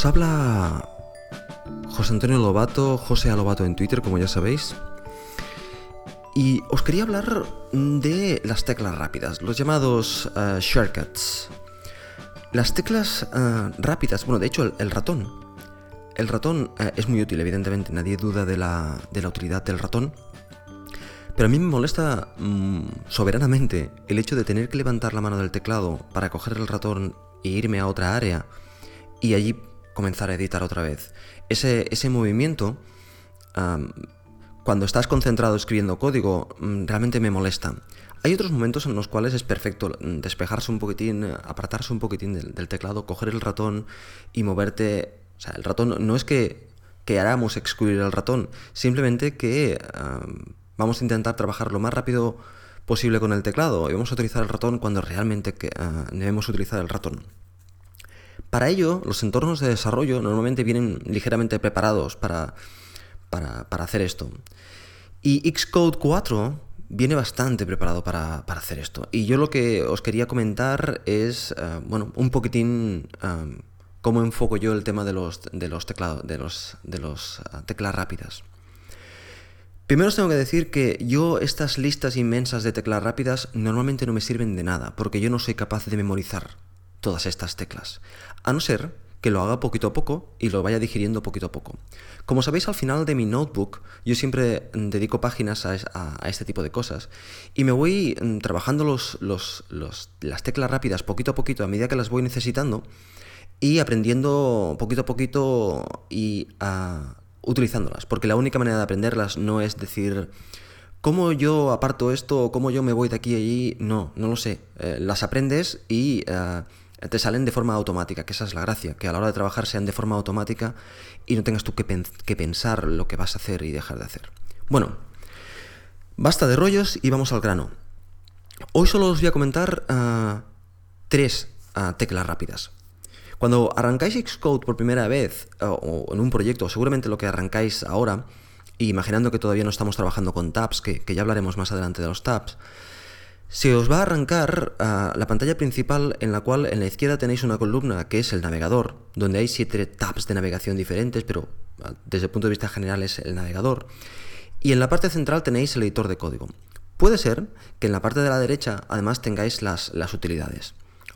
Os habla José Antonio Lobato, José Lobato en Twitter, como ya sabéis. Y os quería hablar de las teclas rápidas, los llamados eh, shortcuts. Las teclas eh, rápidas, bueno, de hecho el, ratón. El ratón eh, es muy útil, evidentemente, nadie duda de la, de la, utilidad del ratón. Pero a mí me molesta mm, soberanamente el hecho de tener que levantar la mano del teclado para coger el ratón e irme a otra área y allí comenzar a editar otra vez. Ese, ese movimiento cuando estás concentrado escribiendo código, mm, realmente me molesta. Hay otros momentos en los cuales es perfecto mm, despejarse un poquitín, apartarse un poquitín del, teclado, coger el ratón y moverte. O sea, el ratón no es que, que haramos excluir el ratón, simplemente que vamos a intentar trabajar lo más rápido posible con el teclado y vamos a utilizar el ratón cuando realmente ah, debemos utilizar el ratón. Para ello, los entornos de desarrollo normalmente vienen ligeramente preparados para para, hacer esto. Y Xcode 4 viene bastante preparado para, hacer esto. Y yo lo que os quería comentar es, eh, bueno, un poquitín eh, cómo enfoco yo el tema de los, de los teclados, de los, de los eh, teclas rápidas. Primero os tengo que decir que yo estas listas inmensas de teclas rápidas normalmente no me sirven de nada, porque yo no soy capaz de memorizar todas estas teclas. A no ser que lo haga poquito a poco y lo vaya digiriendo poquito a poco. Como sabéis, al final de mi notebook yo siempre dedico páginas a, este tipo de cosas y me voy mm, trabajando los, las teclas rápidas poquito a poquito a medida que las voy necesitando y aprendiendo poquito a poquito y ah, utilizándolas, porque la única manera de aprenderlas no es decir... ¿Cómo yo aparto esto cómo yo me voy de aquí a allí? No, no lo sé. Eh, las aprendes y ah, te salen de forma automática, que esa es la gracia, que a la hora de trabajar sean de forma automática y no tengas tú que, pensar lo que vas a hacer y dejar de hacer. Bueno, basta de rollos y vamos al grano. Hoy solo os voy a comentar ah, tres ah, teclas rápidas. Cuando arrancáis Xcode por primera vez o en un proyecto, seguramente lo que arrancáis ahora, imaginando que todavía no estamos trabajando con tabs, que ya hablaremos más adelante de los tabs, se os va a arrancar a la pantalla principal en la cual en la izquierda tenéis una columna que es el navegador, donde hay siete tabs de navegación diferentes, pero ah, desde el punto de vista general es el navegador. Y en la parte central tenéis el editor de código. Puede ser que en la parte de la derecha además tengáis las, las utilidades.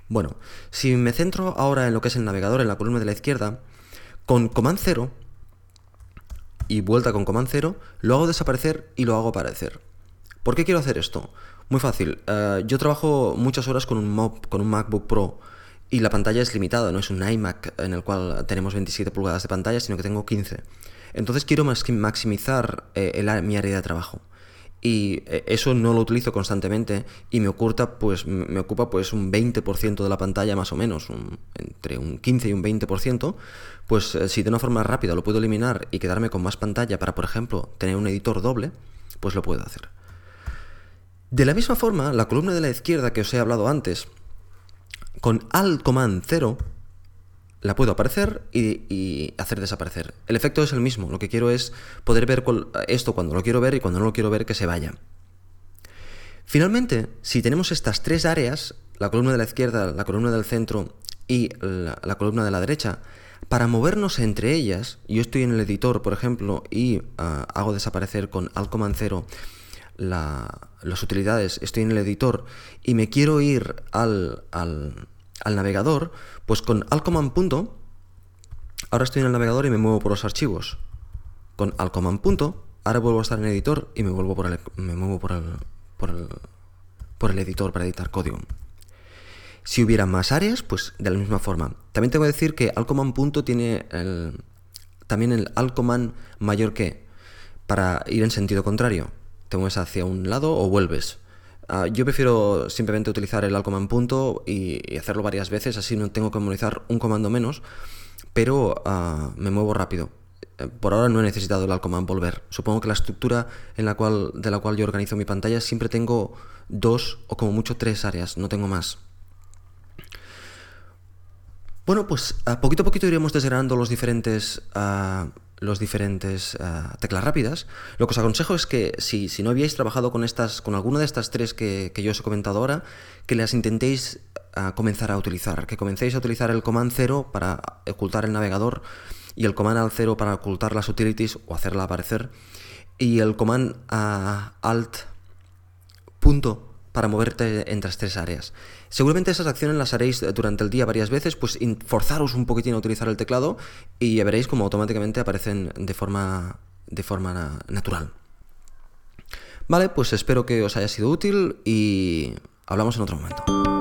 Bueno, si me centro ahora en lo que es el navegador en la columna de la izquierda, con Command 0 y vuelta con Command 0, lo hago desaparecer y lo hago aparecer. ¿Por qué quiero hacer esto? Muy fácil. Eh, yo trabajo muchas horas con un, con un MacBook Pro y la pantalla es limitada, no es un iMac en el cual tenemos 27 pulgadas de pantalla, sino que tengo 15. Entonces quiero maximizar eh, mi área de trabajo. Y eh, eso no lo utilizo constantemente y me oculta, pues, me ocupa pues un 20% de la pantalla más o menos, entre un 15 y un 20%, pues si de una forma rápida lo puedo eliminar y quedarme con más pantalla para, por ejemplo, tener un editor doble, pues lo puedo hacer. De la misma forma, la columna de la izquierda que os he hablado antes, con Alt Command 0, la puedo aparecer y, hacer desaparecer. El efecto es el mismo, lo que quiero es poder ver esto cuando lo quiero ver y cuando no lo quiero ver que se vaya. Finalmente, si tenemos estas tres áreas, la columna de la izquierda, la columna del centro y la, columna de la derecha, para movernos entre ellas, yo estoy en el editor, por ejemplo, y ah, hago desaparecer con Alt Command 0 las utilidades, estoy en el editor y me quiero ir al, al, navegador, pues con alt command punto, ahora estoy en el navegador y me muevo por los archivos. Con alt command punto, ahora vuelvo a estar en el editor y me vuelvo por el, me muevo por el, por el, por el editor para editar código. Si hubiera más áreas, pues de la misma forma. También tengo que decir que alt command punto tiene también el alt command mayor que para ir en sentido contrario te mueves hacia un lado o vuelves. Ah, yo prefiero simplemente utilizar el alt command punto y, hacerlo varias veces, así no tengo que memorizar un comando menos, pero ah, me muevo rápido. Eh, por ahora no he necesitado el alt command volver. Supongo que la estructura en la cual, de la cual yo organizo mi pantalla siempre tengo dos o como mucho tres áreas, no tengo más. Bueno, pues a poquito a poquito iremos desgranando los diferentes ah, los diferentes eh, teclas rápidas. Lo que os aconsejo es que si, no habíais trabajado con estas, con alguna de estas tres que, yo os he comentado ahora, que las intentéis a comenzar a utilizar, que comencéis a utilizar el command 0 para ocultar el navegador y el command al 0 para ocultar las utilities o hacerla aparecer y el command alt punto para moverte entre las tres áreas. Seguramente esas acciones las haréis durante el día varias veces, pues forzaros un poquitín a utilizar el teclado y ya veréis cómo automáticamente aparecen de forma, de forma natural. Vale, pues espero que os haya sido útil y hablamos en otro momento.